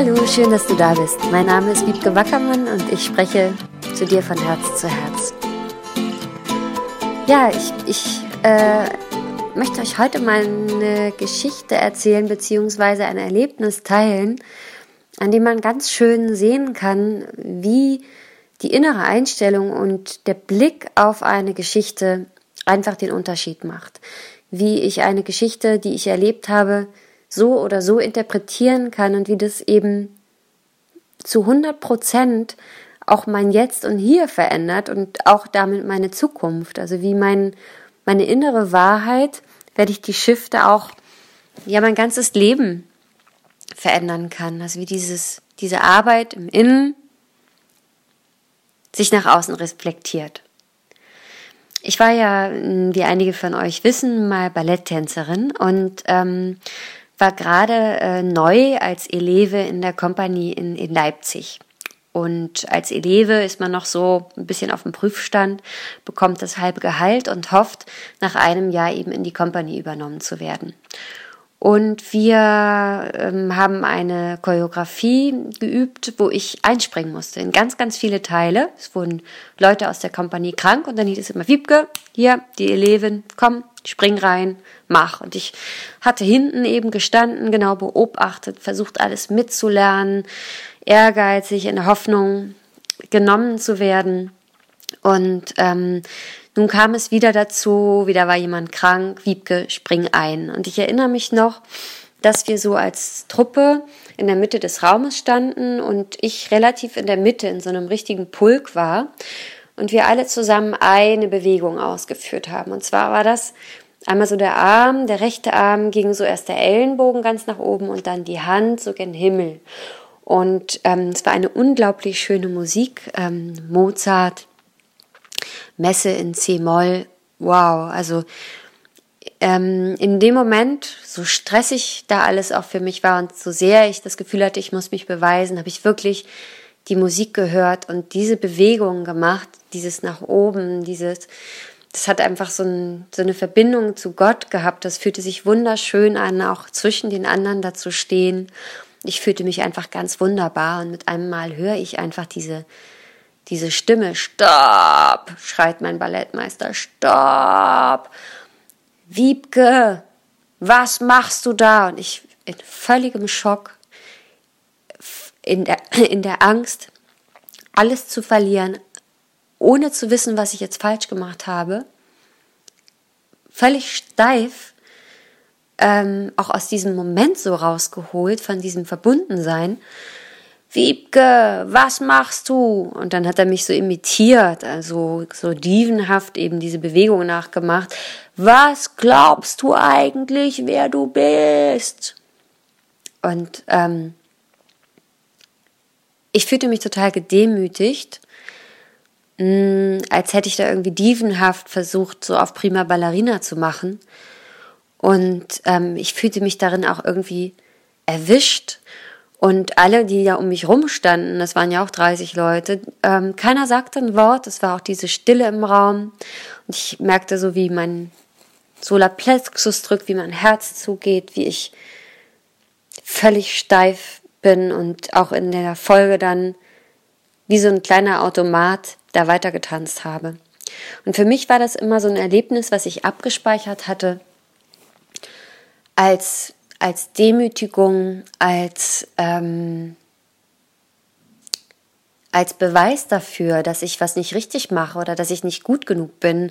Hallo, schön, dass du da bist. Mein Name ist Wiebke Wackermann und ich spreche zu dir von Herz zu Herz. Ja, ich, ich äh, möchte euch heute mal eine Geschichte erzählen, beziehungsweise ein Erlebnis teilen, an dem man ganz schön sehen kann, wie die innere Einstellung und der Blick auf eine Geschichte einfach den Unterschied macht. Wie ich eine Geschichte, die ich erlebt habe, so oder so interpretieren kann und wie das eben zu 100 Prozent auch mein Jetzt und Hier verändert und auch damit meine Zukunft. Also wie mein, meine innere Wahrheit, werde ich die Shifte auch, ja, mein ganzes Leben verändern kann. Also wie dieses, diese Arbeit im Innen sich nach außen reflektiert. Ich war ja, wie einige von euch wissen, mal Balletttänzerin und ähm, war gerade äh, neu als Eleve in der Kompanie in, in Leipzig. Und als Eleve ist man noch so ein bisschen auf dem Prüfstand, bekommt das halbe Gehalt und hofft, nach einem Jahr eben in die Kompanie übernommen zu werden. Und wir ähm, haben eine Choreografie geübt, wo ich einspringen musste in ganz, ganz viele Teile. Es wurden Leute aus der Kompanie krank und dann hieß es immer, Wiebke, hier, die Eleven, komm, spring rein, mach. Und ich hatte hinten eben gestanden, genau beobachtet, versucht alles mitzulernen, ehrgeizig, in der Hoffnung, genommen zu werden. Und ähm, nun kam es wieder dazu, wieder war jemand krank, Wiebke, spring ein. Und ich erinnere mich noch, dass wir so als Truppe in der Mitte des Raumes standen und ich relativ in der Mitte in so einem richtigen Pulk war und wir alle zusammen eine Bewegung ausgeführt haben. Und zwar war das einmal so der Arm, der rechte Arm ging so erst der Ellenbogen ganz nach oben und dann die Hand so gen Himmel. Und ähm, es war eine unglaublich schöne Musik, ähm, Mozart, Messe in C-Moll. Wow, also ähm, in dem Moment, so stressig da alles auch für mich war und so sehr ich das Gefühl hatte, ich muss mich beweisen, habe ich wirklich die Musik gehört und diese Bewegungen gemacht, dieses nach oben, dieses, das hat einfach so, ein, so eine Verbindung zu Gott gehabt. Das fühlte sich wunderschön an, auch zwischen den anderen da zu stehen. Ich fühlte mich einfach ganz wunderbar und mit einem Mal höre ich einfach diese diese Stimme, stopp, schreit mein Ballettmeister, stopp, Wiebke, was machst du da? Und ich in völligem Schock, in der, in der Angst, alles zu verlieren, ohne zu wissen, was ich jetzt falsch gemacht habe, völlig steif, ähm, auch aus diesem Moment so rausgeholt, von diesem Verbundensein, Wiebke, was machst du? Und dann hat er mich so imitiert, also so dievenhaft eben diese Bewegung nachgemacht. Was glaubst du eigentlich, wer du bist? Und ähm, ich fühlte mich total gedemütigt, mm, als hätte ich da irgendwie dievenhaft versucht, so auf prima Ballerina zu machen. Und ähm, ich fühlte mich darin auch irgendwie erwischt und alle, die da um mich rumstanden, das waren ja auch 30 Leute, ähm, keiner sagte ein Wort, es war auch diese Stille im Raum. Und ich merkte so, wie mein Solarplexus drückt, wie mein Herz zugeht, wie ich völlig steif bin und auch in der Folge dann wie so ein kleiner Automat da weitergetanzt habe. Und für mich war das immer so ein Erlebnis, was ich abgespeichert hatte, als als Demütigung, als, ähm, als Beweis dafür, dass ich was nicht richtig mache oder dass ich nicht gut genug bin.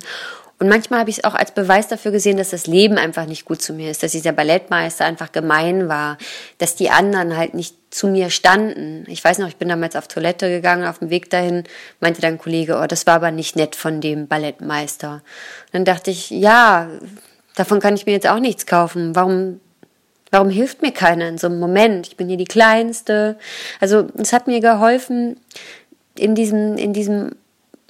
Und manchmal habe ich es auch als Beweis dafür gesehen, dass das Leben einfach nicht gut zu mir ist, dass dieser Ballettmeister einfach gemein war, dass die anderen halt nicht zu mir standen. Ich weiß noch, ich bin damals auf Toilette gegangen, auf dem Weg dahin meinte dann ein Kollege, oh, das war aber nicht nett von dem Ballettmeister. Und dann dachte ich, ja, davon kann ich mir jetzt auch nichts kaufen. Warum Warum hilft mir keiner in so einem Moment? Ich bin hier die Kleinste. Also es hat mir geholfen, in diesem, in diesem,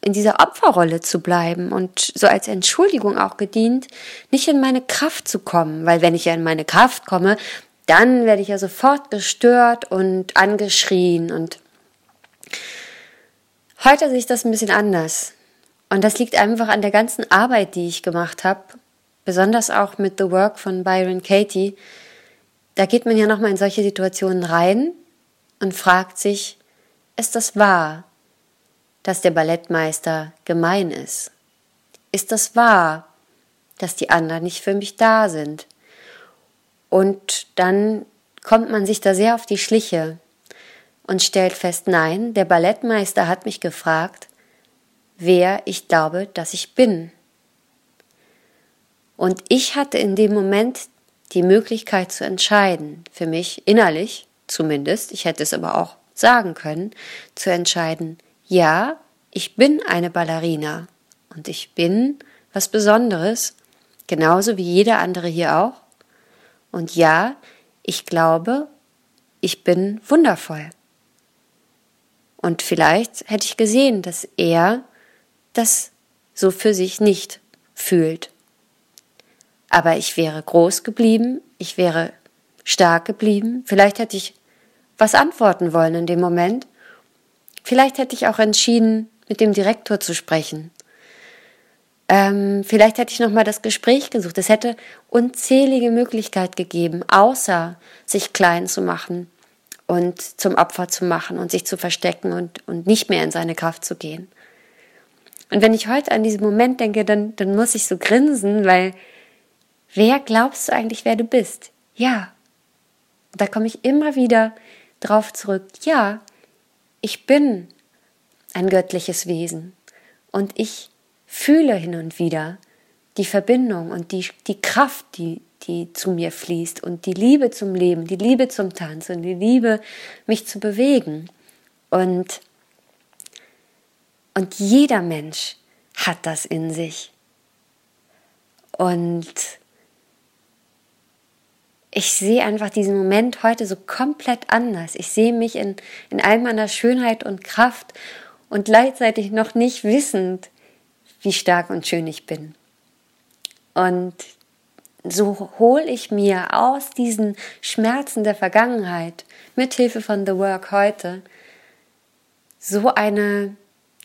in dieser Opferrolle zu bleiben und so als Entschuldigung auch gedient, nicht in meine Kraft zu kommen, weil wenn ich ja in meine Kraft komme, dann werde ich ja sofort gestört und angeschrien und heute sehe ich das ein bisschen anders. Und das liegt einfach an der ganzen Arbeit, die ich gemacht habe, besonders auch mit The Work von Byron Katie, da geht man ja nochmal in solche Situationen rein und fragt sich, ist das wahr, dass der Ballettmeister gemein ist? Ist das wahr, dass die anderen nicht für mich da sind? Und dann kommt man sich da sehr auf die Schliche und stellt fest, nein, der Ballettmeister hat mich gefragt, wer ich glaube, dass ich bin. Und ich hatte in dem Moment die Möglichkeit zu entscheiden, für mich innerlich zumindest, ich hätte es aber auch sagen können, zu entscheiden, ja, ich bin eine Ballerina und ich bin was Besonderes, genauso wie jeder andere hier auch. Und ja, ich glaube, ich bin wundervoll. Und vielleicht hätte ich gesehen, dass er das so für sich nicht fühlt. Aber ich wäre groß geblieben, ich wäre stark geblieben, vielleicht hätte ich was antworten wollen in dem Moment. Vielleicht hätte ich auch entschieden, mit dem Direktor zu sprechen. Ähm, vielleicht hätte ich nochmal das Gespräch gesucht. Es hätte unzählige Möglichkeiten gegeben, außer sich klein zu machen und zum Opfer zu machen und sich zu verstecken und, und nicht mehr in seine Kraft zu gehen. Und wenn ich heute an diesen Moment denke, dann, dann muss ich so grinsen, weil wer glaubst du eigentlich, wer du bist? Ja. da komme ich immer wieder drauf zurück. Ja, ich bin ein göttliches Wesen und ich fühle hin und wieder die Verbindung und die, die Kraft, die, die zu mir fließt und die Liebe zum Leben, die Liebe zum Tanz und die Liebe, mich zu bewegen. Und, und jeder Mensch hat das in sich. Und ich sehe einfach diesen Moment heute so komplett anders. Ich sehe mich in, in all meiner Schönheit und Kraft und gleichzeitig noch nicht wissend, wie stark und schön ich bin. Und so hole ich mir aus diesen Schmerzen der Vergangenheit mit Hilfe von The Work heute so eine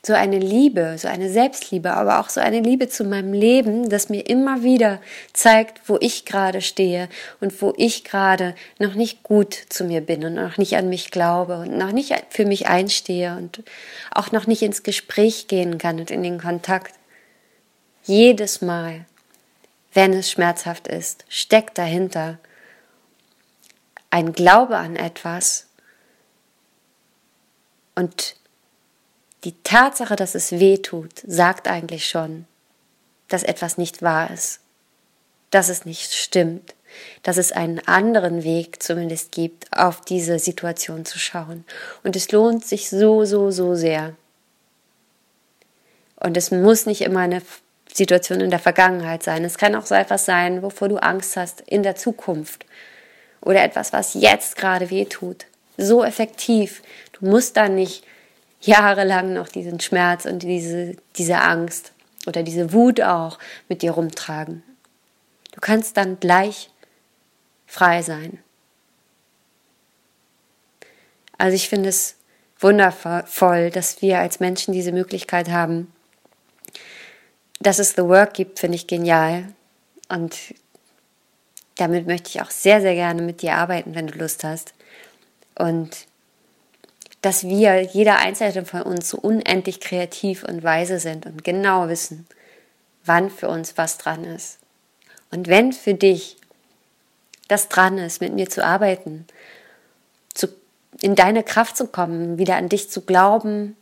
so eine Liebe, so eine Selbstliebe, aber auch so eine Liebe zu meinem Leben, das mir immer wieder zeigt, wo ich gerade stehe und wo ich gerade noch nicht gut zu mir bin und noch nicht an mich glaube und noch nicht für mich einstehe und auch noch nicht ins Gespräch gehen kann und in den Kontakt. Jedes Mal, wenn es schmerzhaft ist, steckt dahinter ein Glaube an etwas und die Tatsache, dass es weh tut, sagt eigentlich schon, dass etwas nicht wahr ist, dass es nicht stimmt, dass es einen anderen Weg zumindest gibt, auf diese Situation zu schauen. Und es lohnt sich so, so, so sehr. Und es muss nicht immer eine Situation in der Vergangenheit sein. Es kann auch so etwas sein, wovor du Angst hast in der Zukunft. Oder etwas, was jetzt gerade weh tut. So effektiv. Du musst da nicht jahrelang noch diesen Schmerz und diese, diese Angst oder diese Wut auch mit dir rumtragen. Du kannst dann gleich frei sein. Also ich finde es wundervoll, dass wir als Menschen diese Möglichkeit haben. Dass es The Work gibt, finde ich genial. Und damit möchte ich auch sehr, sehr gerne mit dir arbeiten, wenn du Lust hast. Und dass wir, jeder Einzelne von uns, so unendlich kreativ und weise sind und genau wissen, wann für uns was dran ist. Und wenn für dich das dran ist, mit mir zu arbeiten, zu, in deine Kraft zu kommen, wieder an dich zu glauben,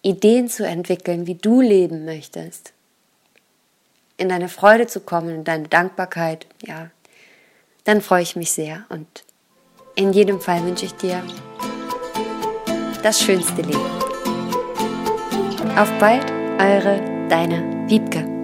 Ideen zu entwickeln, wie du leben möchtest, in deine Freude zu kommen, in deine Dankbarkeit, ja, dann freue ich mich sehr. Und in jedem Fall wünsche ich dir das schönste Leben. Auf bald, eure, deine Wiebke.